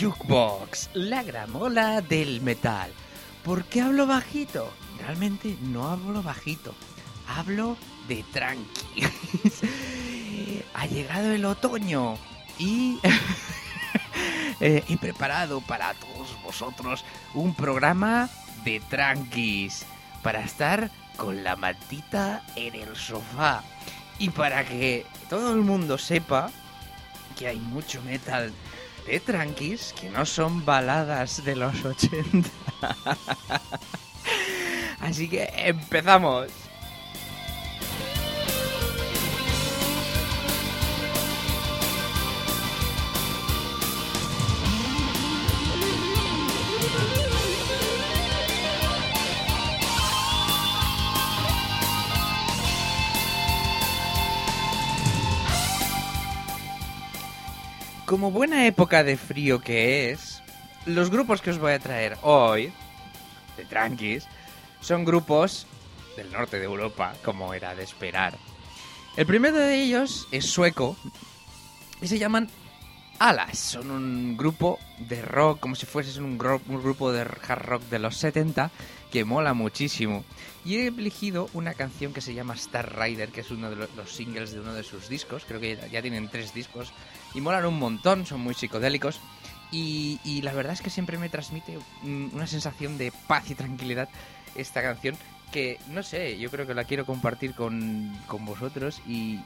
Jukebox, la gramola del metal. ¿Por qué hablo bajito? Realmente no hablo bajito, hablo de tranqui. ha llegado el otoño y eh, he preparado para todos vosotros un programa de tranquis para estar con la mantita en el sofá y para que todo el mundo sepa que hay mucho metal de tranquis que no son baladas de los 80. Así que empezamos. Como buena época de frío que es, los grupos que os voy a traer hoy, de tranquis, son grupos del norte de Europa, como era de esperar. El primero de ellos es sueco y se llaman Alas. Son un grupo de rock, como si fuese un, un grupo de hard rock de los 70, que mola muchísimo. Y he elegido una canción que se llama Star Rider, que es uno de lo- los singles de uno de sus discos. Creo que ya tienen tres discos. Y molan un montón, son muy psicodélicos. Y, y la verdad es que siempre me transmite una sensación de paz y tranquilidad esta canción que, no sé, yo creo que la quiero compartir con, con vosotros y,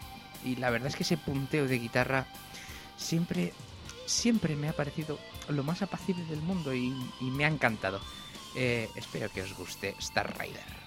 y la verdad es que ese punteo de guitarra siempre, siempre me ha parecido lo más apacible del mundo y, y me ha encantado. Eh, espero que os guste Star Rider.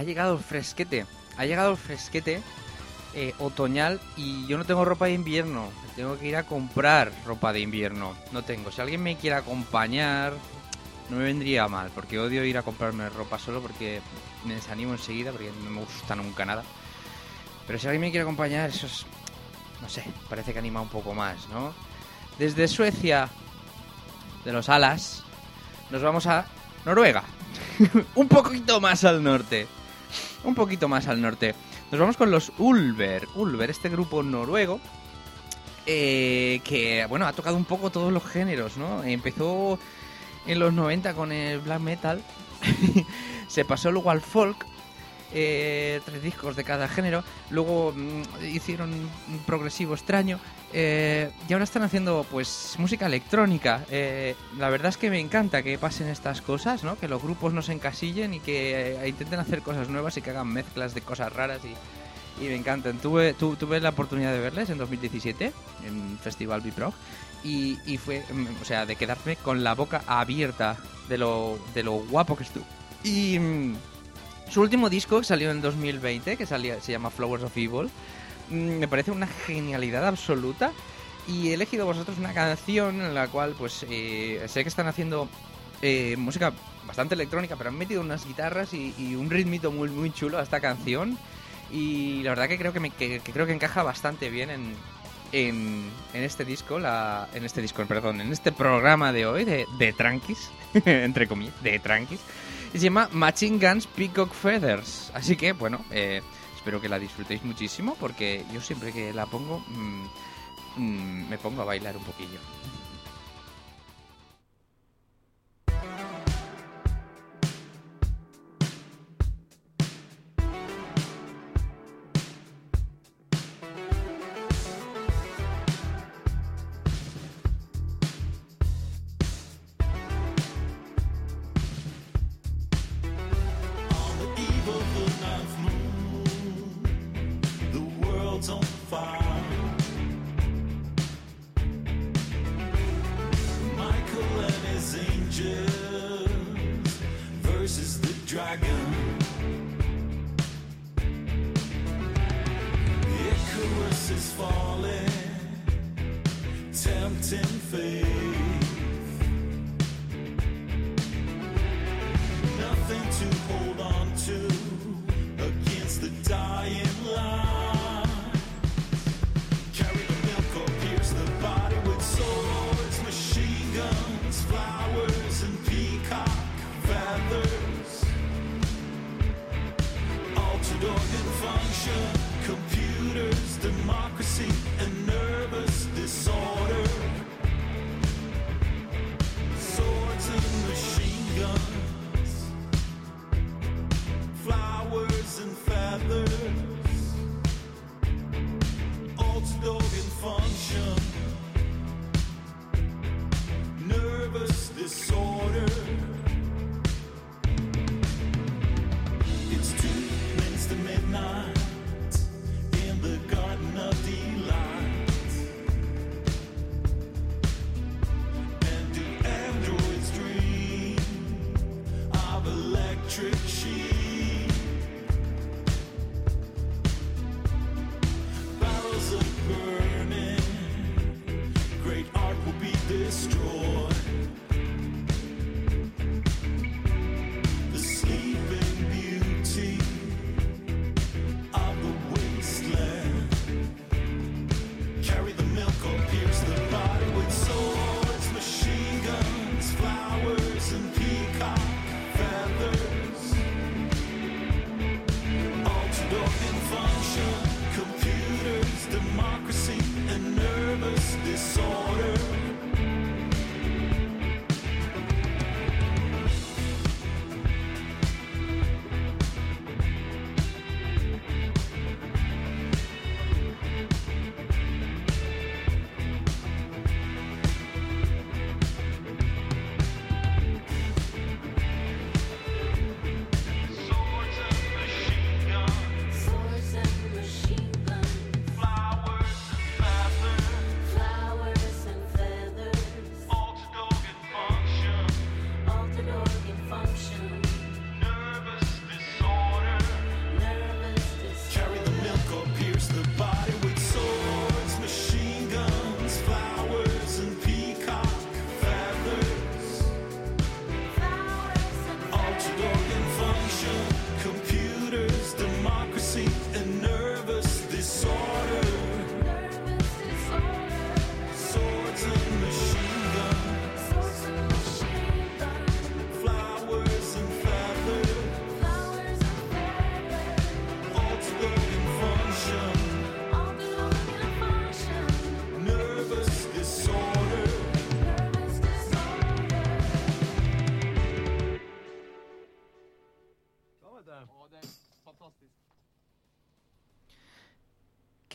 Ha llegado el fresquete. Ha llegado el fresquete eh, otoñal y yo no tengo ropa de invierno. Tengo que ir a comprar ropa de invierno. No tengo. Si alguien me quiere acompañar, no me vendría mal, porque odio ir a comprarme ropa solo porque me desanimo enseguida, porque no me gusta nunca nada. Pero si alguien me quiere acompañar, eso es. No sé, parece que anima un poco más, ¿no? Desde Suecia, de los alas, nos vamos a Noruega. un poquito más al norte. Un poquito más al norte. Nos vamos con los Ulver. Ulver, este grupo noruego. eh, que, bueno, ha tocado un poco todos los géneros, ¿no? Empezó en los 90 con el black metal. se pasó luego al folk. Eh, tres discos de cada género. Luego mm, hicieron un progresivo extraño. eh, y ahora están haciendo pues música electrónica. Eh, la verdad es que me encanta que pasen estas cosas, ¿no? Que los grupos no se encasillen y que intenten hacer cosas nuevas y que hagan mezclas de cosas raras y, y me encantan. Tuve, tu- la oportunidad de verles en 2017 en Festival Biprog y, y fue, mm, o sea, de quedarme con la boca abierta de lo, de lo guapo que estuvo. Y mm, su último disco que salió en 2020, que salía, se llama Flowers of Evil, mm, me parece una genialidad absoluta. Y he elegido vosotros una canción en la cual, pues, eh, sé que están haciendo eh, música bastante electrónica, pero han metido unas guitarras y, un ritmito muy, muy chulo a esta canción. Y la verdad que creo que, me- que- que creo que encaja bastante bien en, en, en este disco, la, en este disco, perdón, en este programa de hoy de, de Tranquis, entre comillas, de Tranquis. Se llama Machine Guns Peacock Feathers. Así que, bueno, eh, espero que la disfrutéis muchísimo porque yo siempre que la pongo mm, mm, me pongo a bailar un poquillo.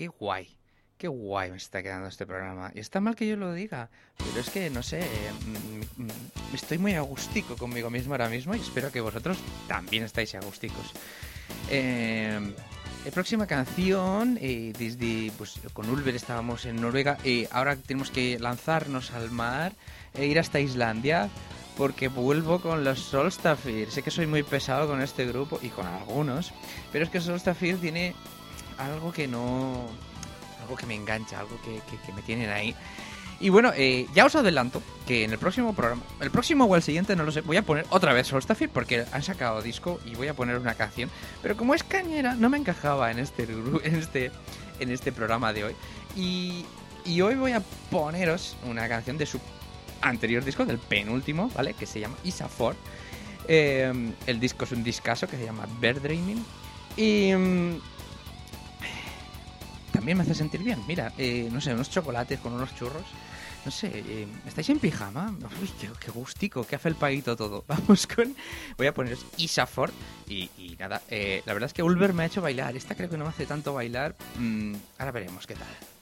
Qué guay. Qué guay me está quedando este programa. Y está mal que yo lo diga, pero es que, no sé, mm, mm, estoy muy agustico conmigo mismo ahora mismo y espero que vosotros también estáis agusticos. Eh, próxima canción, eh, pues, con Ulver estábamos en Noruega y ahora tenemos que lanzarnos al mar e ir hasta Islandia porque vuelvo con los Solstafir. Sé que soy muy pesado con este grupo y con algunos, pero es que Solstafir tiene algo que no... algo que me engancha, algo que, que- me tienen ahí. Y bueno, eh, ya os adelanto que en el próximo programa, el próximo o el siguiente, no lo sé, voy a poner otra vez Solstafir porque han sacado disco y voy a poner una canción. Pero como es cañera, no me encajaba en este, en este, en este programa de hoy. Y, y hoy voy a poneros una canción de su anterior disco, del penúltimo, ¿vale? Que se llama Isafor. Eh, el disco es un discazo que se llama Bird Dreaming. Y mm, también me hace sentir bien. Mira, eh, no sé, unos chocolates con unos churros. No sé, eh, ¿estáis en pijama? Uy, qué, qué gustico, qué afelpadito todo. Vamos con... Voy a poneros Isafor. Y, y nada, eh, la verdad es que Ulver me ha hecho bailar. Esta creo que no me hace tanto bailar. Mm, ahora veremos qué tal.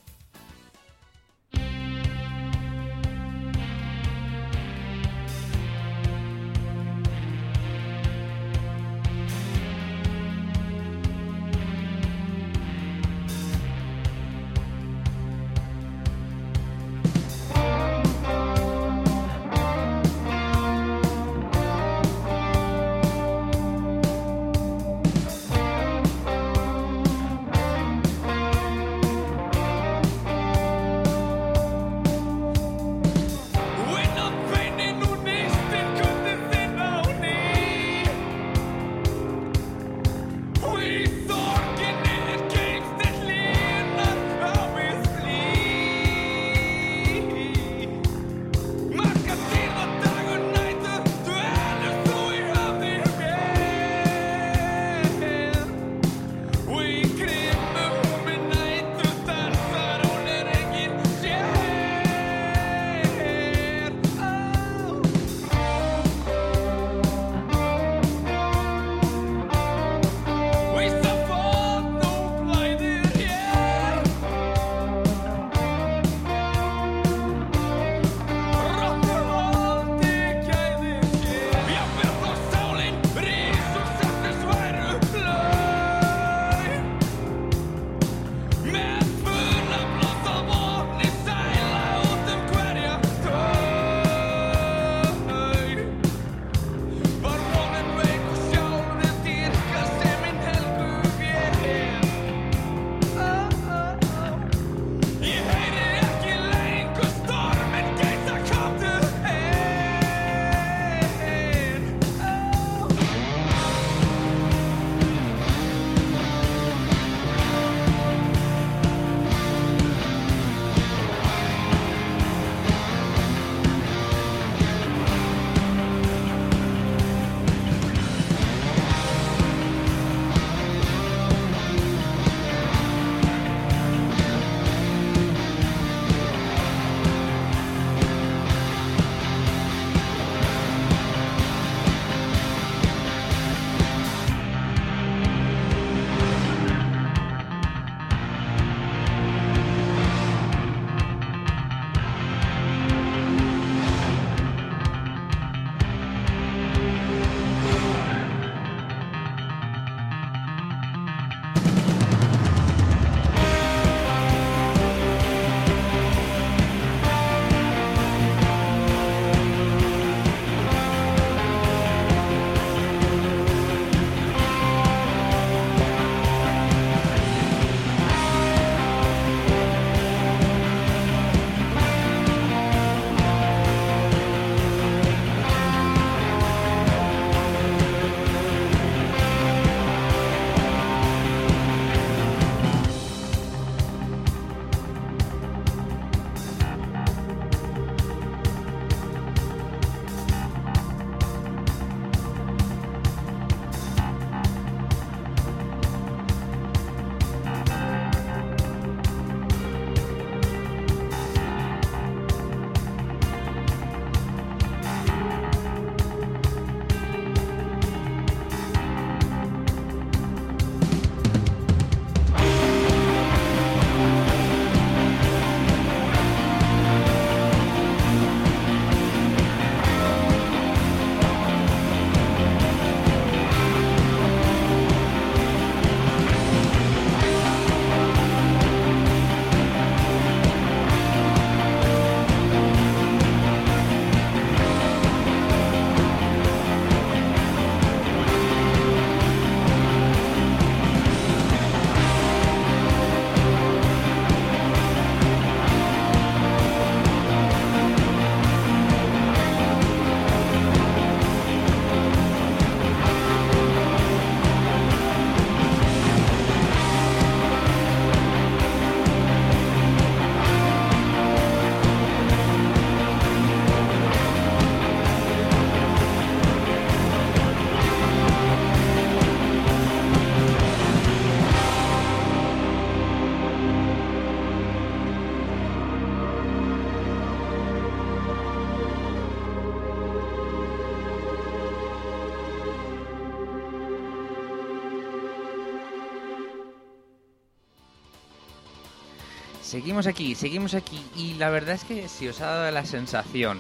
Seguimos aquí, seguimos aquí. Y la verdad es que si os ha dado la sensación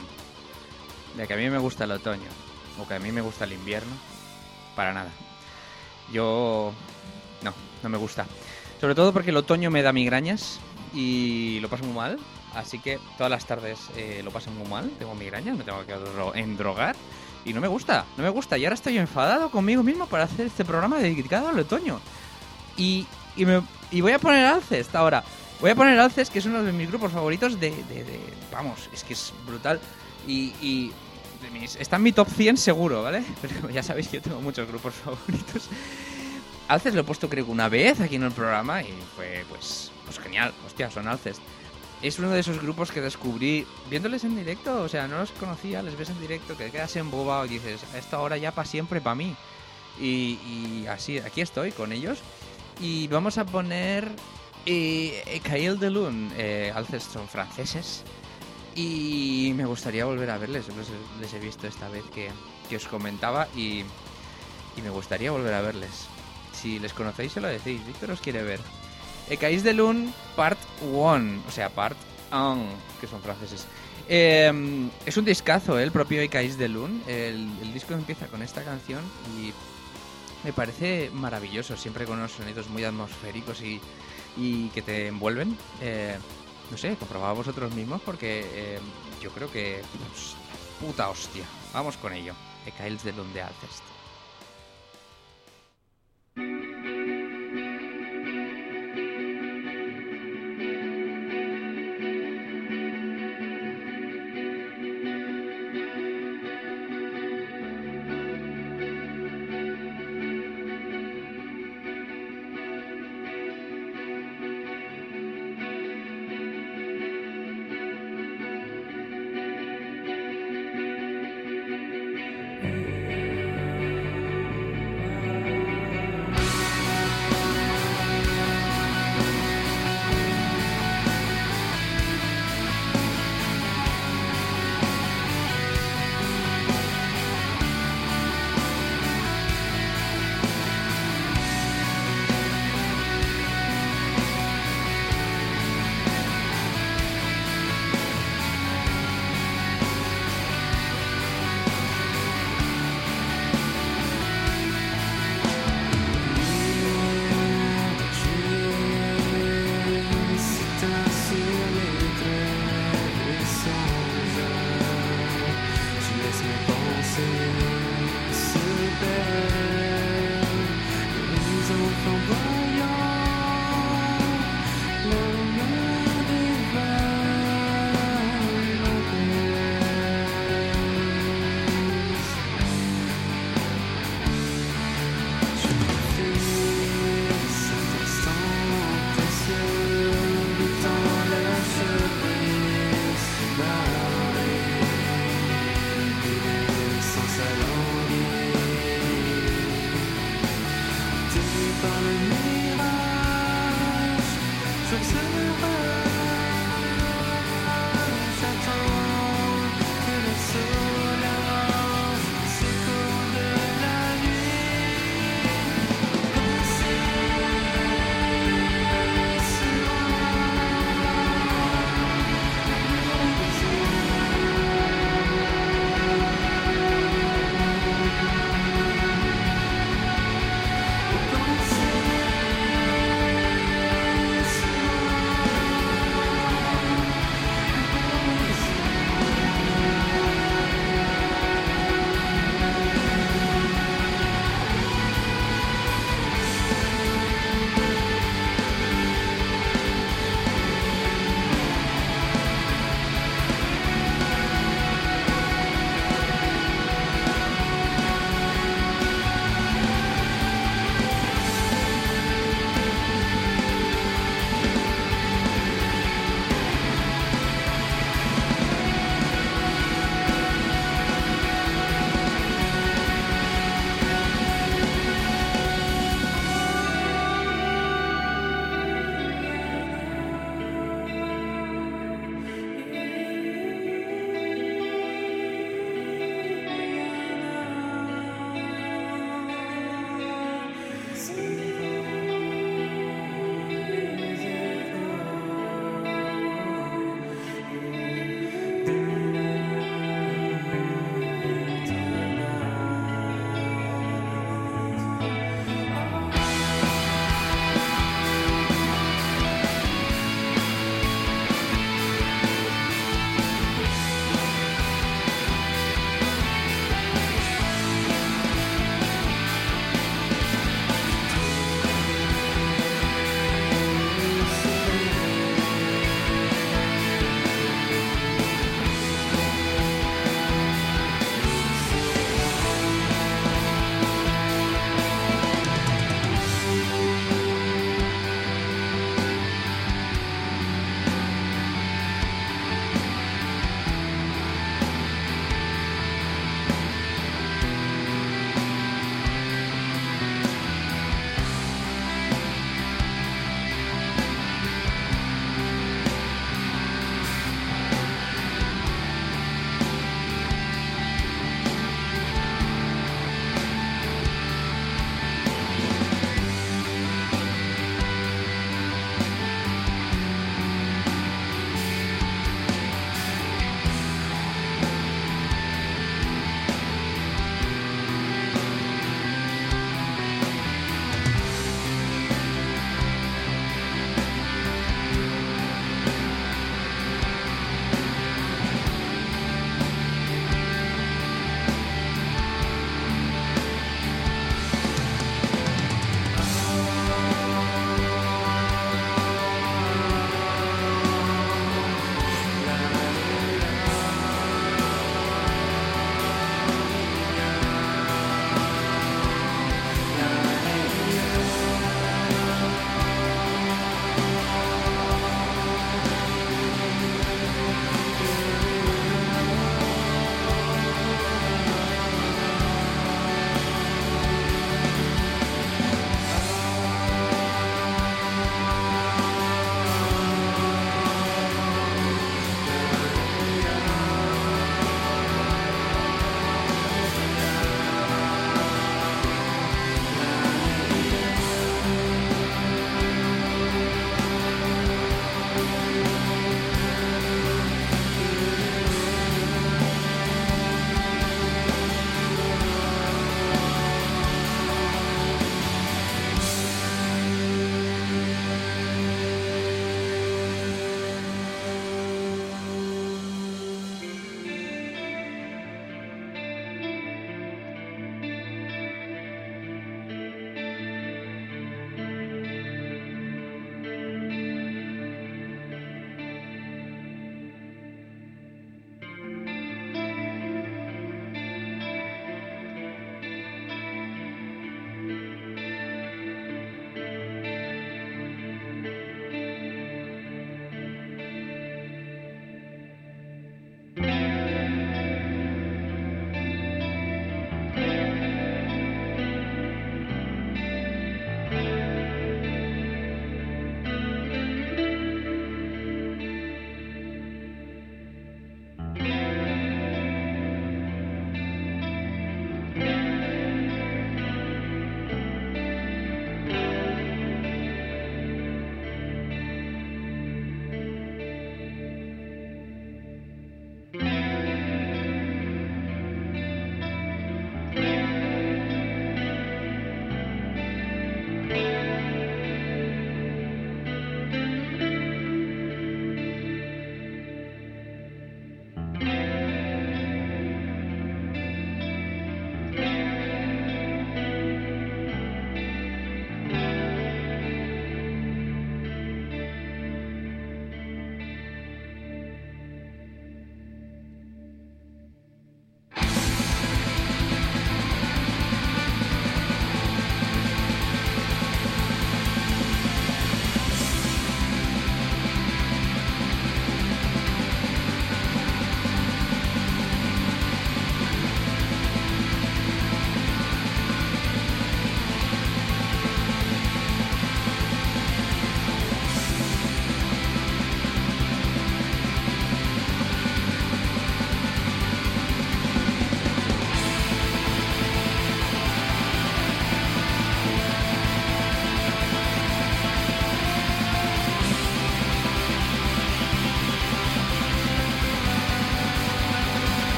de que a mí me gusta el otoño o que a mí me gusta el invierno, para nada. Yo no, no me gusta. Sobre todo porque el otoño me da migrañas y lo paso muy mal. Así que todas las tardes eh, lo paso muy mal. Tengo migrañas, me tengo que dro- endrogar. Y no me gusta, no me gusta. Y ahora estoy enfadado conmigo mismo para hacer este programa dedicado al otoño. Y, y, me- y voy a poner Alcest ahora. Voy a poner Alcest, que es uno de mis grupos favoritos de... vamos, es que es brutal. Y... y está en mi top 100 seguro, ¿vale? Pero ya sabéis que yo tengo muchos grupos favoritos. Alcest lo he puesto creo que una vez aquí en el programa y fue pues, pues genial. Hostia, son Alcest. Es uno de esos grupos que descubrí viéndoles en directo, o sea, no los conocía, les ves en directo, que quedas embobado y dices, esto ahora ya para siempre para mí. Y así, aquí estoy con ellos. Y vamos a poner eh, Cahill de Lune. Eh, Alcest son franceses. Y me gustaría volver a verles. Les, he visto esta vez que, que os comentaba y, y me gustaría volver a verles. Si les conocéis, se lo decís. Víctor os quiere ver. Ecaís de Lune Part 1. O sea, Part 1, que son franceses. Eh, es un discazo, ¿eh? el propio Ecaís de Lune. El disco empieza con esta canción y me parece maravilloso, siempre con unos sonidos muy atmosféricos y, y que te envuelven. Eh, no sé, comprobad vosotros mismos porque eh, yo creo que... pues, puta hostia. Vamos con ello. Ecails de Lune de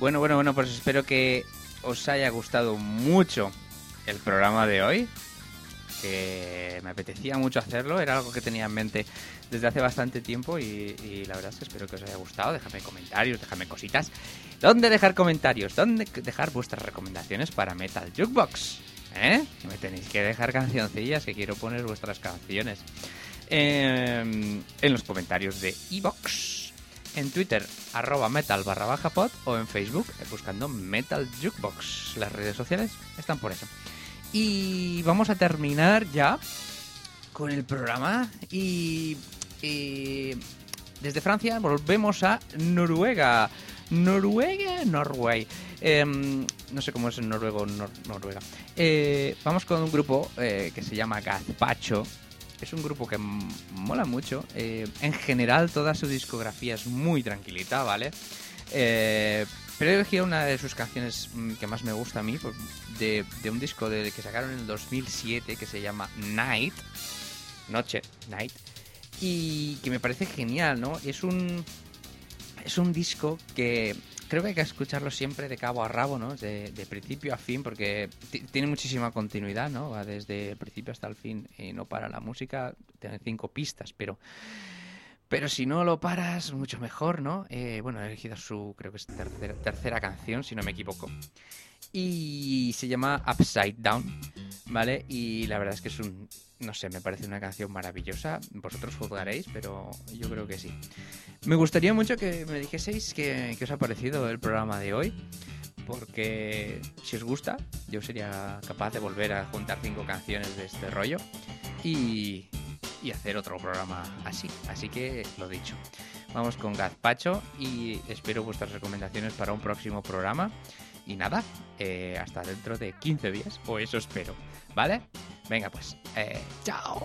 Bueno, bueno, bueno, pues espero que os haya gustado mucho el programa de hoy. Que me apetecía mucho hacerlo, era algo que tenía en mente desde hace bastante tiempo y, la verdad es que espero que os haya gustado. Dejadme comentarios, dejadme cositas. ¿Dónde dejar comentarios? ¿Dónde dejar vuestras recomendaciones para Metal Jukebox? ¿Eh? Me tenéis que dejar cancioncillas, que quiero poner vuestras canciones. Eh, en los comentarios de Evox, en Twitter, arroba metal barra baja o en Facebook, buscando Metal Jukebox. Las redes sociales están por eso. Y vamos a terminar ya con el programa y, y desde Francia volvemos a Noruega. Noruega, Norway. Em, no sé cómo es en noruego Nor- Noruega. Eh, vamos con un grupo eh, que se llama Gazpacho. Es un grupo que mola mucho. Eh, en general, toda su discografía es muy tranquilita, ¿vale? Eh, pero he elegido una de sus canciones mm, que más me gusta a mí, de, de un disco del que sacaron en el 2007 que se llama Night. Noche, Night. Y que me parece genial, ¿no? Es un, es un disco que creo que hay que escucharlo siempre de cabo a rabo, ¿no? De, principio a fin, porque ti- tiene muchísima continuidad, ¿no? Va desde el principio hasta el fin y no para la música, tiene cinco pistas, pero... Pero si no lo paras, mucho mejor, ¿no? Eh, bueno, he elegido su, creo que es tercera, tercera canción, si no me equivoco. Y se llama Upside Down, ¿vale? Y la verdad es que es un, no sé, me parece una canción maravillosa. Vosotros juzgaréis, pero yo creo que sí. Me gustaría mucho que me dijeseis qué, os ha parecido el programa de hoy. Porque si os gusta, yo sería capaz de volver a juntar cinco canciones de este rollo y, y hacer otro programa así. Así que lo dicho. Vamos con Gazpacho y espero vuestras recomendaciones para un próximo programa. Y nada, eh, hasta dentro de 15 días, o eso espero. ¿Vale? Venga pues, eh, chao.